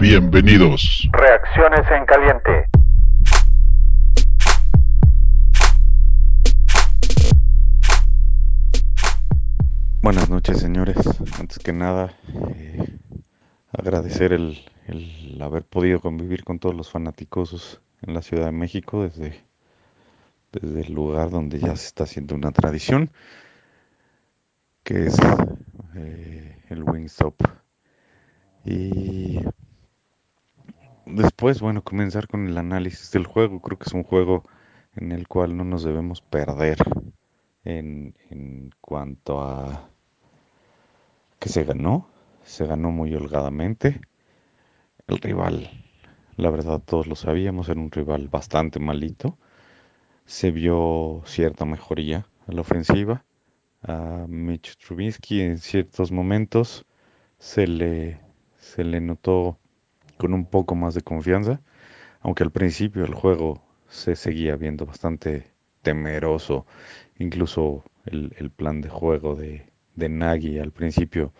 Bienvenidos. Reacciones en caliente. Buenas noches, señores. Antes que nada, eh, agradecer el, el haber podido convivir con todos los fanáticos en la Ciudad de México desde, desde el lugar donde ya se está haciendo una tradición, que es eh, el Wingstop. Y después, bueno, comenzar con el análisis del juego. Creo que es un juego en el cual no nos debemos perder en, cuanto a que se ganó. Se ganó muy holgadamente. El rival, la verdad todos lo sabíamos, era un rival bastante malito. Se vio cierta mejoría a la ofensiva. A Mitch Trubisky en ciertos momentos se le, se le notó con un poco más de confianza, aunque al principio el juego se seguía viendo bastante temeroso, incluso el, plan de juego de, de Nagy al principio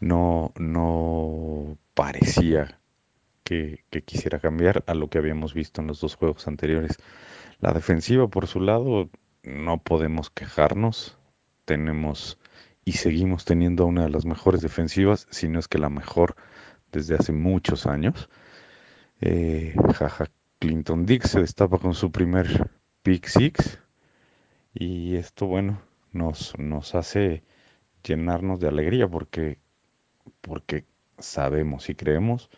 no, no parecía que, que, quisiera cambiar a lo que habíamos visto en los dos juegos anteriores. La defensiva, por su lado, no podemos quejarnos. Tenemos y seguimos teniendo una de las mejores defensivas, si no es que la mejor desde hace muchos años. Eh, jaja, Clinton Dix se destapa con su primer pick six y esto, bueno, nos, nos hace llenarnos de alegría porque, porque sabemos y creemos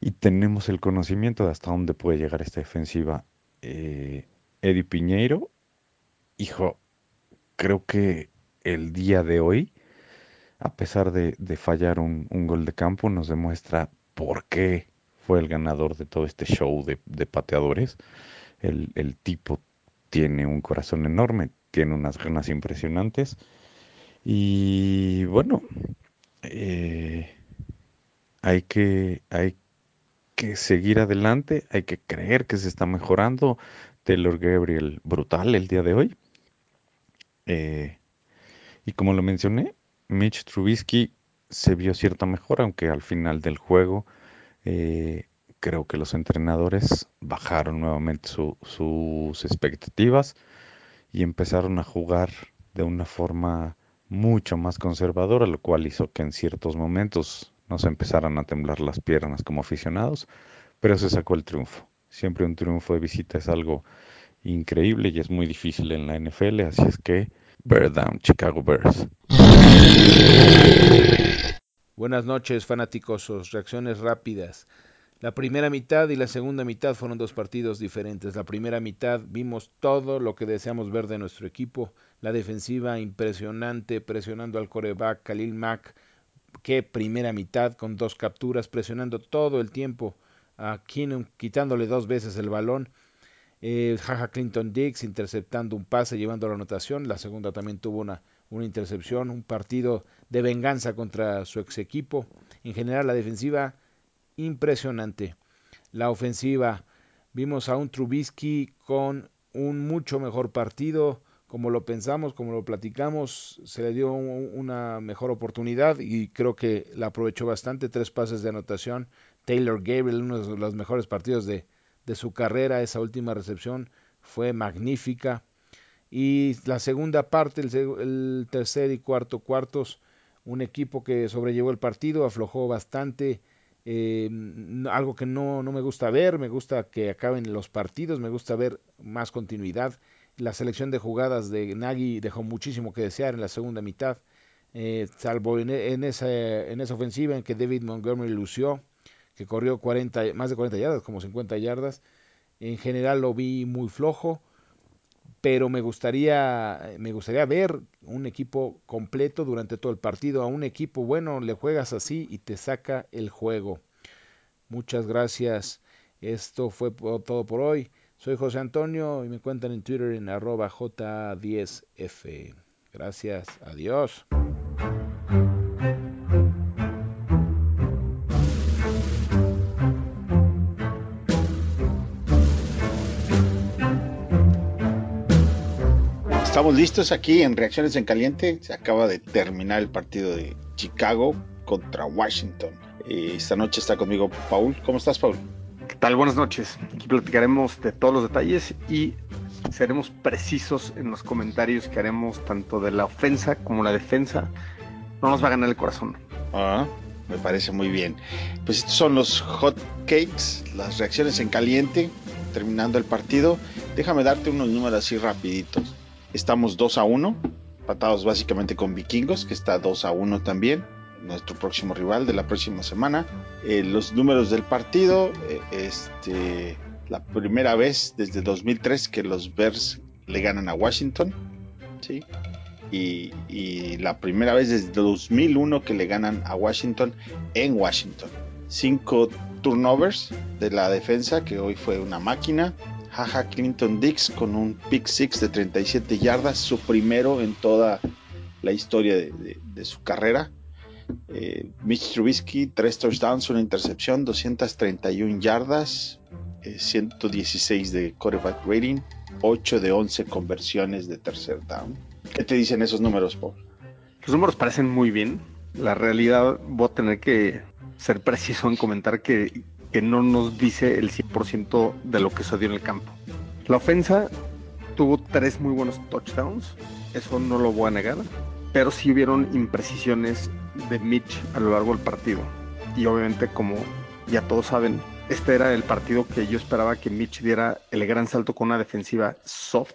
y tenemos el conocimiento de hasta dónde puede llegar esta defensiva. Eh, Eddie Piñeiro, hijo, creo que el día de hoy, a pesar de, fallar un, gol de campo, nos demuestra por qué fue el ganador de todo este show de, pateadores. El, tipo tiene un corazón enorme, tiene unas ganas impresionantes. Y bueno, eh, hay, que, hay que seguir adelante, hay que creer que se está mejorando. Taylor Gabriel, brutal el día de hoy. Eh, y como lo mencioné, Mitch Trubisky se vio cierta mejora, aunque al final del juego eh, creo que los entrenadores bajaron nuevamente su, sus expectativas y empezaron a jugar de una forma mucho más conservadora, lo cual hizo que en ciertos momentos nos empezaran a temblar las piernas como aficionados, pero se sacó el triunfo. Siempre un triunfo de visita es algo increíble y es muy difícil en la NFL, así es que Bear down, Chicago Bears. Buenas noches, fanáticos. Reacciones rápidas. La primera mitad y la segunda mitad fueron dos partidos diferentes. La primera mitad vimos todo lo que deseamos ver de nuestro equipo. La defensiva impresionante, presionando al coreback Khalil Mack. Qué primera mitad con dos capturas, presionando todo el tiempo a Keenum, quitándole dos veces el balón. Eh, Jaja Clinton Dix interceptando un pase, llevando la anotación. La segunda también tuvo una, una intercepción, un partido de venganza contra su ex equipo. En general, la defensiva impresionante. La ofensiva, vimos a un Trubisky con un mucho mejor partido, como lo pensamos, como lo platicamos, se le dio una mejor oportunidad y creo que la aprovechó bastante. Tres pases de anotación. Taylor Gabriel, uno de los mejores partidos de, de su carrera, esa última recepción fue magnífica. Y la segunda parte, el, tercer y cuarto cuartos, un equipo que sobrellevó el partido, aflojó bastante, eh, algo que no, no me gusta ver, me gusta que acaben los partidos, me gusta ver más continuidad. La selección de jugadas de Nagy dejó muchísimo que desear en la segunda mitad, eh, salvo en, esa, en esa ofensiva en que David Montgomery lució, que corrió 40, más de 40 yardas, como 50 yardas. En general lo vi muy flojo, pero me gustaría, me gustaría ver un equipo completo durante todo el partido. A un equipo bueno le juegas así y te saca el juego. Muchas gracias. Esto fue todo por hoy. Soy José Antonio y me cuentan en Twitter en arroba J10F. Gracias. Adiós. Estamos listos aquí en Reacciones en Caliente. Se acaba de terminar el partido de Chicago contra Washington. Eh, esta noche está conmigo Paul. ¿Cómo estás, Paul? ¿Qué tal? Buenas noches. Aquí platicaremos de todos los detalles y seremos precisos en los comentarios que haremos tanto de la ofensa como la defensa. No nos va a ganar el corazón. Ah, me parece muy bien. Pues estos son los hot cakes, las reacciones en caliente, terminando el partido. Déjame darte unos números así rapiditos. Estamos 2 a 1, patados básicamente con Vikingos, que está 2 a 1 también, nuestro próximo rival de la próxima semana. Eh, los números del partido, eh, este, la primera vez desde 2003 que los Bears le ganan a Washington, ¿sí? Y, y, la primera vez desde 2001 que le ganan a Washington en Washington. Cinco turnovers de la defensa, que hoy fue una máquina. Jaja Clinton Dix con un pick six de 37 yardas, su primero en toda la historia de, de, de su carrera. Eh, Mitch Trubisky, tres touchdowns, una intercepción, 231 yardas, eh, 116 de quarterback rating, 8 de 11 conversiones de tercer down. ¿Qué te dicen esos números, Paul? Los números parecen muy bien. La realidad, voy a tener que ser preciso en comentar que, que no nos dice el 100% de lo que sucedió en el campo. La ofensa tuvo tres muy buenos touchdowns, eso no lo voy a negar, pero sí hubieron imprecisiones de Mitch a lo largo del partido. Y obviamente, como ya todos saben, este era el partido que yo esperaba que Mitch diera el gran salto con una defensiva soft.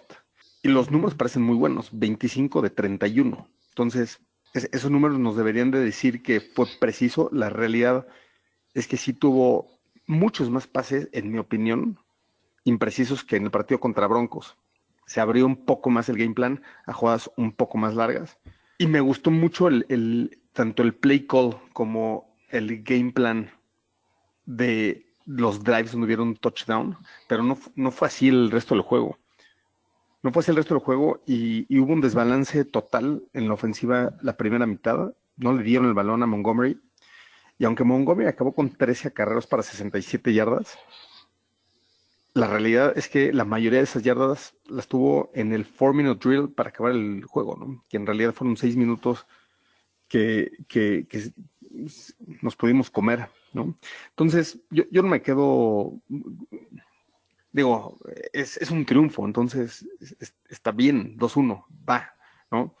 Y los números parecen muy buenos, 25 de 31. Entonces, es, esos números nos deberían de decir que fue preciso. La realidad es que sí tuvo muchos más pases, en mi opinión, imprecisos que en el partido contra Broncos. Se abrió un poco más el game plan a jugadas un poco más largas. Y me gustó mucho el, tanto el play call como el game plan de los drives donde hubiera un touchdown, pero no, no fue así el resto del juego. No fue así el resto del juego y, hubo un desbalance total en la ofensiva la primera mitad. No le dieron el balón a Montgomery. Y aunque Montgomery acabó con 13 acarreos para 67 yardas, la realidad es que la mayoría de esas yardas las tuvo en el 4-minute drill para acabar el juego, ¿no? que en realidad fueron 6 minutos que, que, nos pudimos comer. ¿no? Entonces, yo, yo no me quedo digo, es, es, un triunfo, entonces es, está bien, 2-1, va, ¿no?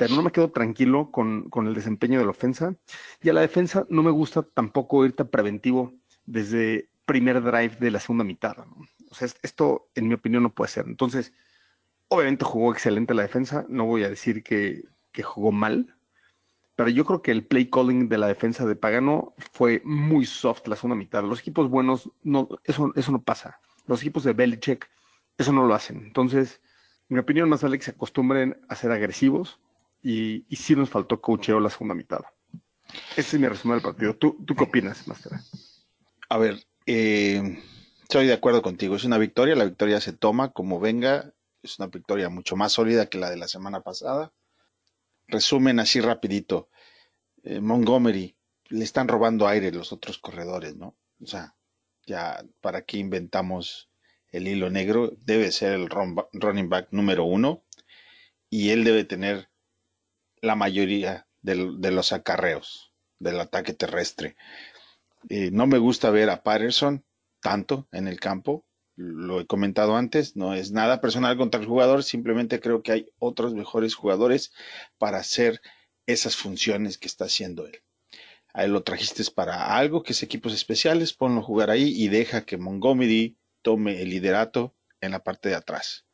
Pero no me quedo tranquilo con, con, el desempeño de la ofensa. Y a la defensa no me gusta tampoco irte preventivo desde primer drive de la segunda mitad. ¿no? O sea, esto, en mi opinión, no puede ser. Entonces, obviamente jugó excelente la defensa. No voy a decir que, que jugó mal. Pero yo creo que el play calling de la defensa de Pagano fue muy soft la segunda mitad. Los equipos buenos, no, eso, eso no pasa los equipos de Belichick eso no lo hacen. Entonces, en mi opinión, más vale que se acostumbren a ser agresivos y, y sí nos faltó cocheo la segunda mitad. Ese es mi resumen del partido. ¿Tú, qué opinas, Master? A ver, eh, estoy de acuerdo contigo. Es una victoria, la victoria se toma como venga. Es una victoria mucho más sólida que la de la semana pasada. Resumen así rapidito. Eh, Montgomery, le están robando aire los otros corredores, ¿no? O sea, ya para qué inventamos el hilo negro, debe ser el running back número uno y él debe tener la mayoría de, los acarreos del ataque terrestre. Eh, no me gusta ver a Patterson tanto en el campo, lo he comentado antes, no es nada personal contra el jugador, simplemente creo que hay otros mejores jugadores para hacer esas funciones que está haciendo él. A él lo trajiste para algo que es equipos especiales, ponlo a jugar ahí y deja que Montgomery tome el liderato en la parte de atrás.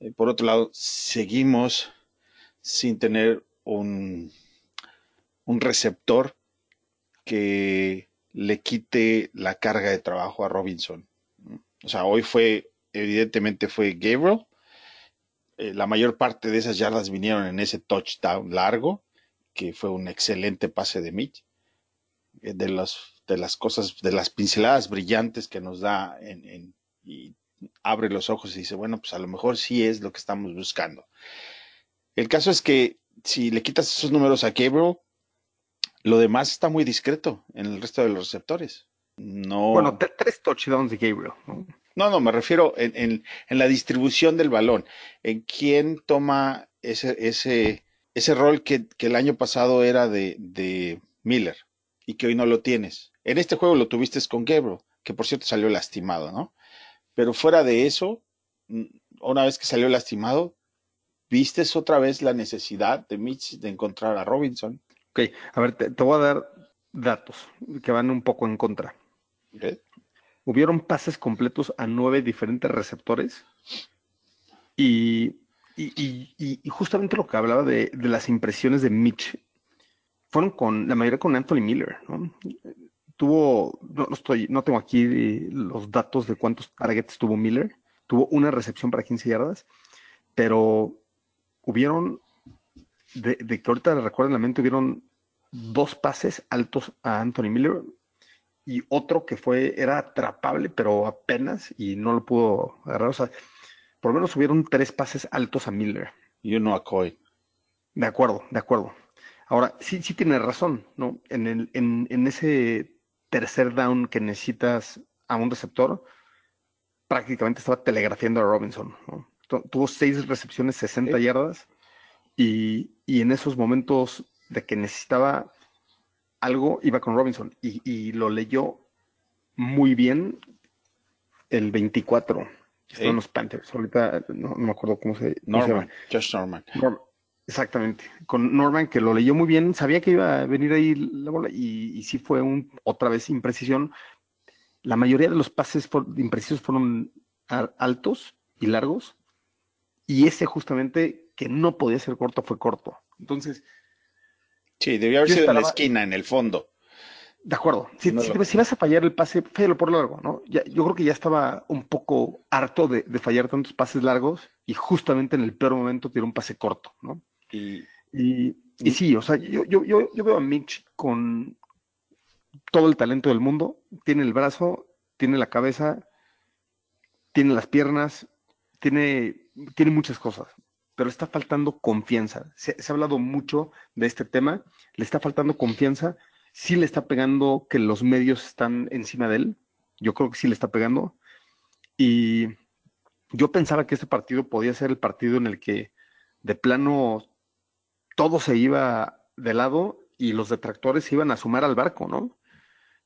Eh, por otro lado, seguimos sin tener un, un receptor que le quite la carga de trabajo a Robinson. O sea, hoy fue, evidentemente fue Gabriel. Eh, la mayor parte de esas yardas vinieron en ese touchdown largo, que fue un excelente pase de Mitch de, los, de las cosas, de las pinceladas brillantes que nos da en, y abre los ojos y dice, bueno, pues a lo mejor sí es lo que estamos buscando. El caso es que si le quitas esos números a Gabriel, lo demás está muy discreto en el resto de los receptores. No. Bueno, tres touchdowns de Gabriel. ¿no? No, no, me refiero en, en, en, la distribución del balón, en quién toma ese, ese, ese rol que, que el año pasado era de, de Miller y que hoy no lo tienes. En este juego lo tuviste con Gabriel, que por cierto salió lastimado, ¿no? Pero fuera de eso, mm, una vez que salió lastimado, vistes otra vez la necesidad de Mitch de encontrar a Robinson. Ok, a ver, te, te voy a dar datos que van un poco en contra. ¿ok? Hubieron pases completos a nueve diferentes receptores y- y- y justamente lo que hablaba de, de las impresiones de Mitch fueron con la mayoría con Anthony Miller, ¿no? Tuvo, no, no estoy, no tengo aquí los datos de cuántos targets tuvo Miller. Tuvo una recepción para 15 yardas, pero hubieron, de, de que ahorita recuerdo en la mente, hubieron dos pases altos a Anthony Miller y otro que fue, era atrapable, pero apenas, y no lo pudo agarrar. O sea, por lo menos hubieron tres pases altos a Miller. Y uno a Coy. De acuerdo, de acuerdo. Ahora, sí, sí tiene razón, ¿no? En, el, en, en ese tercer down que necesitas a un receptor, prácticamente estaba telegrafiando a Robinson, ¿no? Tu- Tuvo seis recepciones, 60 Sí. yardas, y, y en esos momentos de que necesitaba algo, iba con Robinson, y, y lo leyó muy bien el 24. Sí. Estaban los Panthers. Ahorita no, no me acuerdo cómo se, cómo se llama. Josh Norman. Norm- Exactamente, con Norman que lo leyó muy bien, sabía que iba a venir ahí la bola y, y sí fue un, otra vez imprecisión. La mayoría de los pases imprecisos fueron a- altos y largos y ese justamente que no podía ser corto fue corto. Entonces, Sí, debió haber sido en la esquina, en el fondo. de acuerdo, si, No si- lo- si vas a fallar el pase, fállalo por largo, ¿no? Ya, yo creo que ya estaba un poco harto de, de fallar tantos pases largos y justamente en el peor momento tiró un pase corto, ¿no? Y Y, y sí, o sea, yo, yo, yo, yo veo a Mitch con todo el talento del mundo. Tiene el brazo, tiene la cabeza, tiene las piernas, tiene, tiene muchas cosas, pero le está faltando confianza. Se, se ha hablado mucho de este tema, le está faltando confianza. Sí le está pegando que los medios están encima de él. Yo creo que sí le está pegando. Y yo pensaba que este partido podía ser el partido en el que de plano todo se iba de lado y los detractores se iban a sumar al barco, ¿no?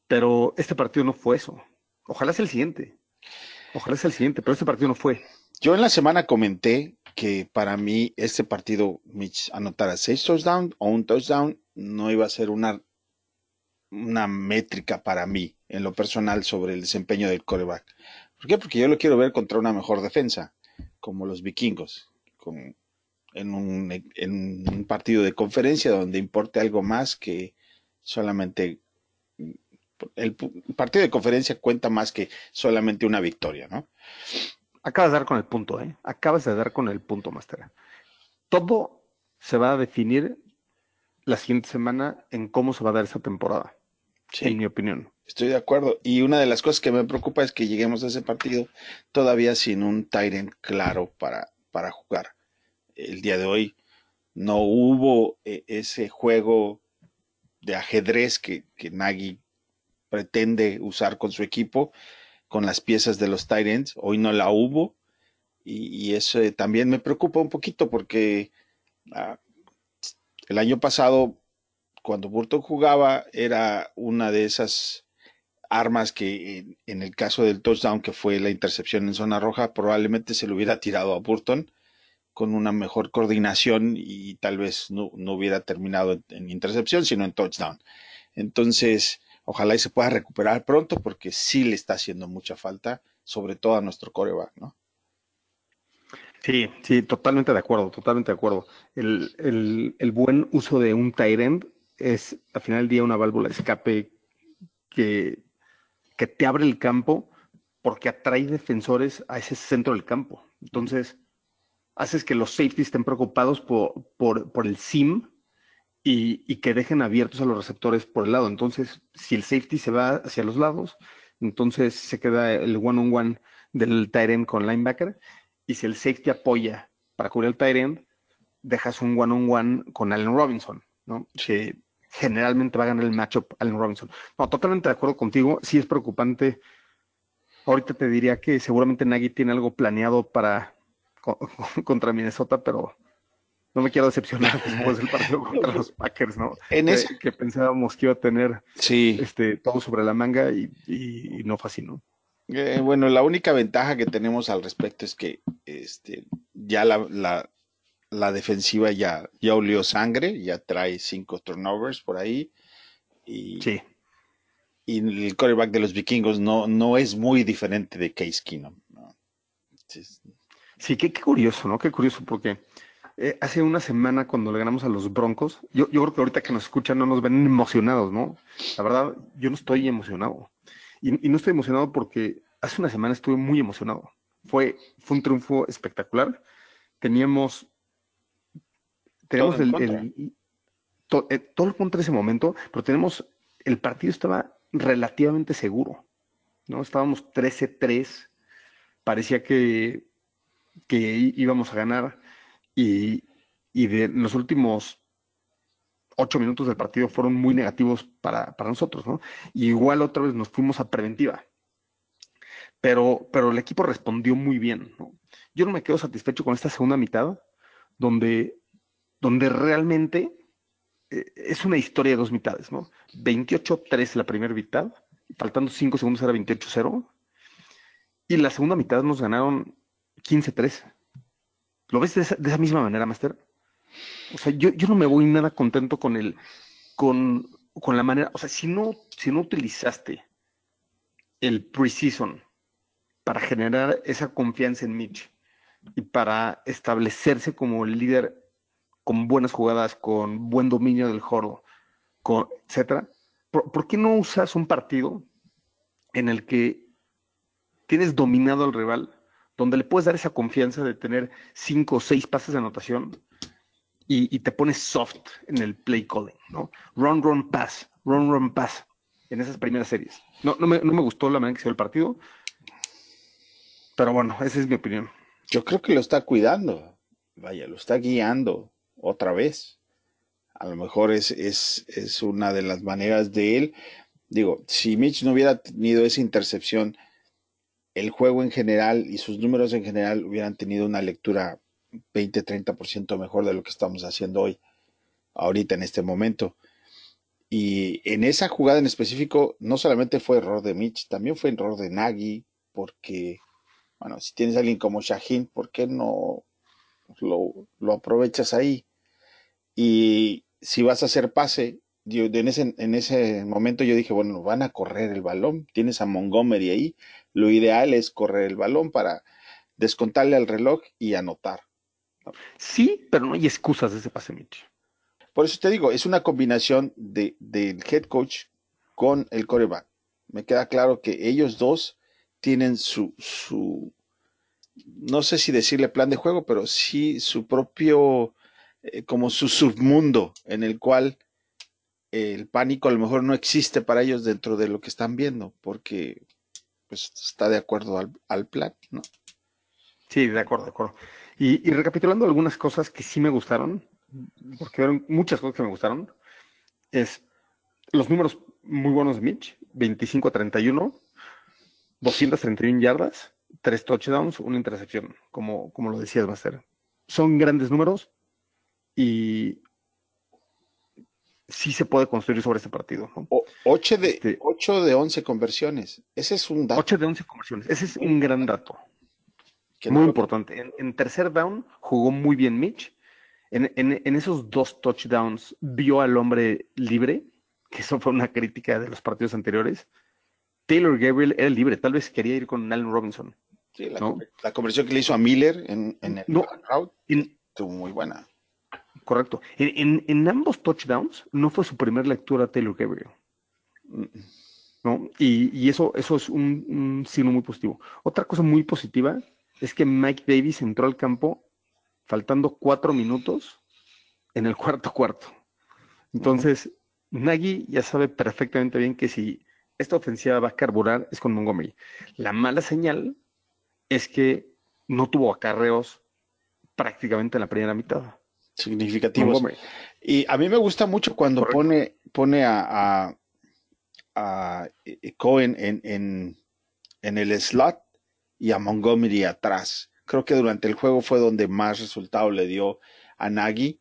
Pero este partido no fue eso. Ojalá sea el siguiente. Ojalá sea el siguiente, pero este partido no fue. Yo en la semana comenté que para mí este partido, Mitch, anotara seis touchdowns o un touchdown, no iba a ser una, una métrica para mí, en lo personal, sobre el desempeño del coreback. ¿Por qué? Porque yo lo quiero ver contra una mejor defensa, como los vikingos, con, en, un, en un partido de conferencia donde importe algo más que solamente el partido de conferencia cuenta más que solamente una victoria, ¿no? Acabas de dar con el punto, ¿eh? Acabas de dar con el punto, Master. Todo se va a definir la siguiente semana en cómo se va a dar esa temporada, en mi opinión. Estoy de acuerdo. Y una de las cosas que me preocupa es que lleguemos a ese partido todavía sin un Tyrant claro para, para jugar. El día de hoy no hubo eh, ese juego de ajedrez que, que Nagy pretende usar con su equipo, con las piezas de los Tyrants. Hoy no la hubo. Y, eso eh, también me preocupa un poquito porque ah, el año pasado, cuando Burton jugaba, era una de esas armas que en, el caso del touchdown que fue la intercepción en zona roja probablemente se lo hubiera tirado a Burton con una mejor coordinación y tal vez no, no hubiera terminado en, intercepción sino en touchdown entonces ojalá y se pueda recuperar pronto porque sí le está haciendo mucha falta sobre todo a nuestro coreback ¿no? Sí, sí, totalmente de acuerdo, totalmente de acuerdo. El, el, el buen uso de un tight end es al final del día una válvula de escape que, que te abre el campo porque atrae defensores a ese centro del campo. Entonces, haces que los safeties estén preocupados por, por, por el sim y, y, que dejen abiertos a los receptores por el lado. Entonces, si el safety se va hacia los lados, entonces se queda el one-on-one -on -one del tight end con linebacker. Y si el safety apoya para cubrir el tight end, dejas un one-on-one -on -one con Allen Robinson, ¿no? Que generalmente va a ganar el matchup Allen Robinson. No, totalmente de acuerdo contigo. Sí es preocupante. Ahorita te diría que seguramente Nagy tiene algo planeado para contra Minnesota, pero no me quiero decepcionar después del partido contra los Packers, ¿no? En que, ese- que pensábamos que iba a tener Sí. este, todo sobre la manga y, y- y no ¿no? Eh, bueno, la única ventaja que tenemos al respecto es que este, ya la, la, la defensiva ya, ya olió sangre, ya trae cinco turnovers por ahí. Y, Sí. y el quarterback de los vikingos no, no es muy diferente de Case Keenum. Sí, qué, qué curioso, ¿no? Qué curioso, porque eh, hace una semana cuando le ganamos a los Broncos, yo, yo creo que ahorita que nos escuchan no nos ven emocionados, ¿no? La verdad, yo no estoy emocionado. Y, y no estoy emocionado porque hace una semana estuve muy emocionado. Fue, fue un triunfo espectacular. Teníamos, teníamos Todo el, el- to- eh, todo en contra ese momento, pero tenemos, el partido estaba relativamente seguro, ¿no? Estábamos 13-3, parecía que, íbamos a ganar y, de los últimos ocho minutos del partido fueron muy negativos para, para nosotros, ¿no? Y igual otra vez nos fuimos a preventiva. Pero, pero el equipo respondió muy bien, ¿no? Yo no me quedo satisfecho con esta segunda mitad, donde, donde realmente eh, es una historia de dos mitades, ¿no? 28-3 la primera mitad, faltando 5 segundos era 28-0, y la segunda mitad nos ganaron 15-3. ¿Lo ves de esa, misma manera, Master? O sea, yo, yo no me voy nada contento con el, con, con la manera, o sea, si no, si no utilizaste el preseason para generar esa confianza en Mitch y para establecerse como el líder con buenas jugadas, con buen dominio del jordo, con, etcétera, ¿por, por qué no usas un partido en el que tienes dominado al rival, donde le puedes dar esa confianza de tener cinco o seis pases de anotación y, te pones soft en el play calling, ¿no? Run, run, pass, run, run, pass en esas primeras series. No, no, me, no me gustó la manera que se dio el partido, pero bueno, esa es mi opinión. Yo creo que lo está cuidando. Vaya, lo está guiando otra vez. A lo mejor es, es, es una de las maneras de él. Digo, si Mitch no hubiera tenido esa intercepción, el juego en general y sus números en general hubieran tenido una lectura 20-30% mejor de lo que estamos haciendo hoy, ahorita en este momento. Y en esa jugada en específico, no solamente fue error de Mitch, también fue error de Nagy, porque, bueno, si tienes alguien como Shaheen, ¿por qué no lo, lo aprovechas ahí? Y si vas a hacer pase, yo, en, ese, en ese momento yo dije, bueno, van a correr el balón, tienes a Montgomery ahí, lo ideal es correr el balón para descontarle al reloj y anotar. Sí, pero no hay excusas de ese pase, Mitch. Por eso te digo, es una combinación de, del head coach con el coreback. Me queda claro que ellos dos tienen su, su, no sé si decirle plan de juego, pero sí su propio, eh, como su submundo en el cual el pánico a lo mejor no existe para ellos dentro de lo que están viendo, porque pues está de acuerdo al, al plan, ¿no? Sí, de acuerdo, de acuerdo. Y, y recapitulando algunas cosas que sí me gustaron, porque eran muchas cosas que me gustaron, es los números muy buenos de Mitch, 25 a 31, 231 yardas, 3 touchdowns, una intercepción, como, como lo decías, Master. Son grandes números y sí se puede construir sobre este partido. ¿no? 8 de, Este- 8 de 11 conversiones. Ese es un dato 8 de 11 conversiones, ese es un gran dato. que Muy no- importante. En, en tercer down jugó muy bien Mitch. En, en- en esos dos touchdowns vio al hombre libre, que eso fue una crítica de los partidos anteriores. Taylor Gabriel era libre, tal vez quería ir con Allen Robinson. Sí, la, ¿no? la conversión que le hizo a Miller en, en el No. En- estuvo muy buena. Correcto. En, ambos touchdowns no fue su primera lectura Taylor Gabriel. ¿no? Y, eso, eso es un signo muy positivo. Otra cosa muy positiva es que Mike Davis entró al campo faltando cuatro minutos en el cuarto cuarto. Entonces, Nagy ya sabe perfectamente bien que si esta ofensiva va a carburar es con Montgomery. La mala señal es que no tuvo acarreos prácticamente en la primera mitad. Significativos. Y a mí me gusta mucho cuando Correcto. pone, pone a, a, a, eh, Cohen en, en, en el slot y a Montgomery atrás. Creo que durante el juego fue donde más resultado le dio a Nagy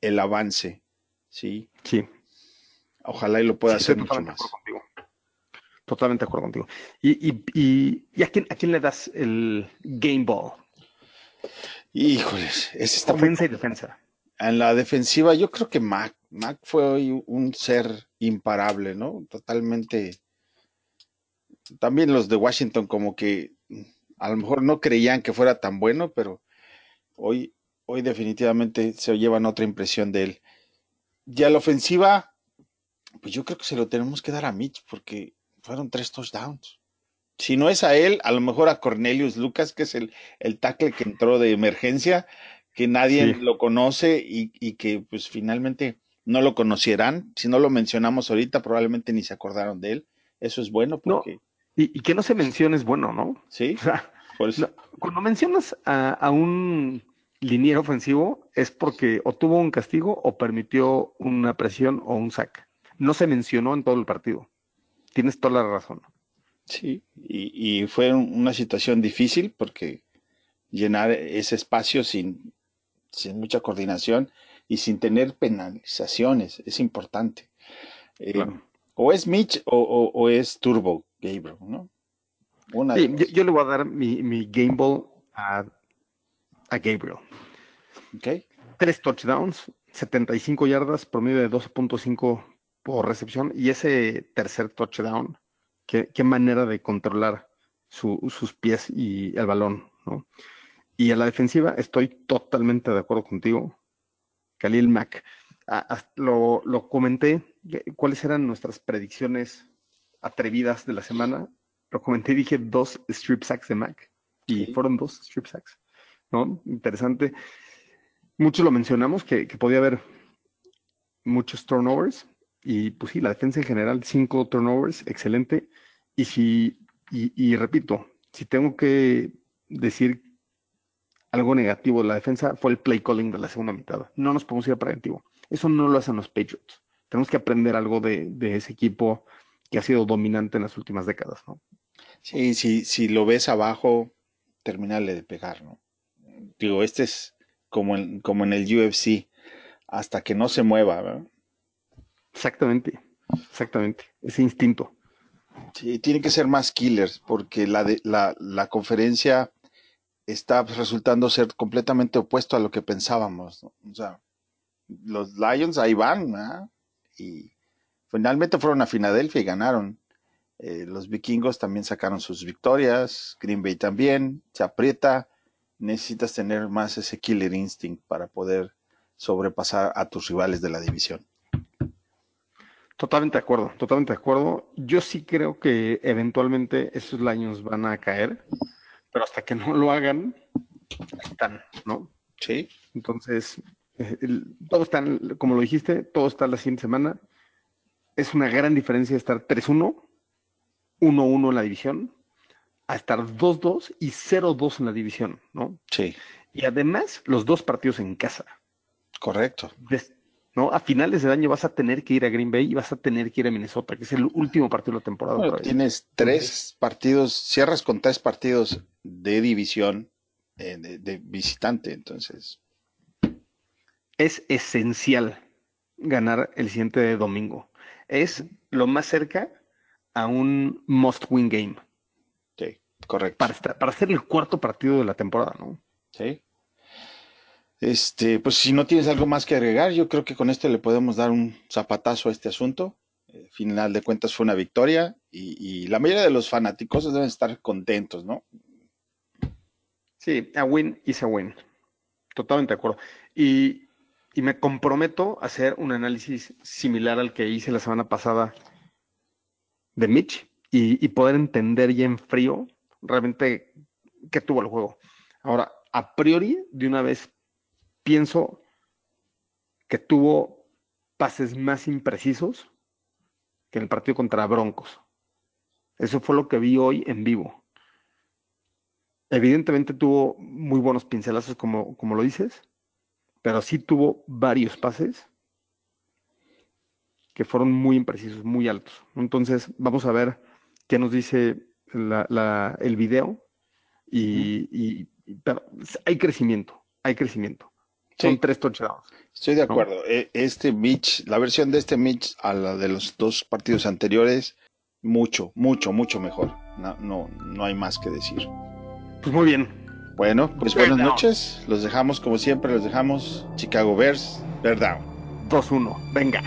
el avance, ¿sí? Sí. Ojalá y lo pueda Sí, hacer mucho más. contigo. Totalmente de acuerdo contigo. ¿Y, y, y, y a, quién, a quién le das el game ball? Híjoles, ese está Ofensa y defensa. En la defensiva, yo creo que Mac, Mac fue hoy un ser imparable, ¿no? Totalmente. También los de Washington como que a lo mejor no creían que fuera tan bueno, pero hoy, hoy definitivamente se llevan otra impresión de él. Y a la ofensiva, pues yo creo que se lo tenemos que dar a Mitch porque fueron tres touchdowns. Si no es a él, a lo mejor a Cornelius Lucas, que es el, el tackle que entró de emergencia, que nadie Sí. lo conoce y, y que pues finalmente no lo conocieran. Si no lo mencionamos ahorita, probablemente ni se acordaron de él. Eso es bueno No. porque, Y, y que no se mencione es bueno, ¿no? sí, O sea, por eso. no, cuando mencionas a, a un liniero ofensivo es porque o tuvo un castigo o permitió una presión o un sack. No se mencionó en todo el partido. Tienes toda la razón. Sí, y, y fue un- una situación difícil porque llenar ese espacio sin, sin mucha coordinación y sin tener penalizaciones es importante. Eh, Claro. O es Mitch o, o- o es Turbo Gabriel, ¿no? Una Sí, yo, le voy a dar mi, mi game ball a, a Gabriel. ¿ok? Tres touchdowns, 75 yardas, promedio de 12.5 por recepción. Y ese tercer touchdown, qué, qué manera de controlar su- sus pies y el balón, ¿no? Y a la defensiva estoy totalmente de acuerdo contigo. Khalil Mack. Lo, lo comenté, cuáles eran nuestras predicciones atrevidas de la semana. Lo comenté y dije dos strip sacks de Mack. Y Sí. fueron dos strip sacks, ¿no? Interesante. Muchos lo mencionamos, que, que podía haber muchos turnovers. Y pues sí, la defensa en general, cinco turnovers, excelente. Y si, y, y repito, si tengo que decir algo negativo de la defensa, fue el play calling de la segunda mitad. No nos podemos ir a preventivo. Eso no lo hacen los Patriots. Tenemos que aprender algo de, de ese equipo que ha sido dominante en las últimas décadas, ¿no? Sí, si, lo ves abajo, terminale de pegar, ¿no? Digo, este es como en, como en el UFC, hasta que no se mueva, ¿verdad? Exactamente, exactamente. Ese instinto. Sí, tiene que ser más killers, porque la, de, la, la conferencia está resultando ser completamente opuesto a lo que pensábamos. O sea, los Lions ahí van, ¿verdad? y finalmente fueron a Filadelfia y ganaron. Eh, los vikingos también sacaron sus victorias, Green Bay también, se aprieta. Necesitas tener más ese killer instinct para poder sobrepasar a tus rivales de la división. Totalmente de acuerdo, totalmente de acuerdo. Yo sí creo que eventualmente esos Lions van a caer, pero hasta que no lo hagan, están, ¿no? Sí, Entonces, eh, el- todo está, como lo dijiste, todo está la siguiente semana. Es una gran diferencia estar 3-1, 1-1 en la división, a estar 2-2 y 0-2 en la división, ¿no? sí, Y además, los dos partidos en casa. correcto. Des- ¿no? A finales del año vas a tener que ir a Green Bay y vas a tener que ir a Minnesota, que es el último partido de la temporada. Bueno, tienes tres partidos, cierras con tres partidos de división eh, de, de visitante, entonces. Es esencial ganar el siguiente domingo. Es lo más cerca a un must-win game Sí, correcto. para, estar- para ser el cuarto partido de la temporada, ¿no? Sí. Este, pues si no tienes algo más que agregar, yo creo que con esto le podemos dar un zapatazo a este asunto. Eh, final de cuentas fue una victoria y, y la mayoría de los fanáticos deben estar contentos, ¿no? Sí, a win is a win. Totalmente de acuerdo. Y, y me comprometo a hacer un análisis similar al que hice la semana pasada de Mitch y, y poder entender ya en frío realmente qué tuvo el juego. Ahora, a priori, de una vez pienso que tuvo pases más imprecisos que en el partido contra Broncos. Eso fue lo que vi hoy en vivo. Evidentemente tuvo muy buenos pincelazos, como, como lo dices, pero sí tuvo varios pases que fueron muy imprecisos, muy altos. Entonces, vamos a ver qué nos dice la- la- el video. Y, y- y- pero hay crecimiento, hay crecimiento. Son tres touchdowns. Estoy de acuerdo. E, este Mitch, la versión de este Mitch a la de los dos partidos anteriores, mucho, mucho, mucho mejor. No, no, no hay más que decir. Pues muy bien. Bueno, pues buenas noches. Los dejamos como siempre, los dejamos Chicago Bears, Bear Down. 2-1, venga.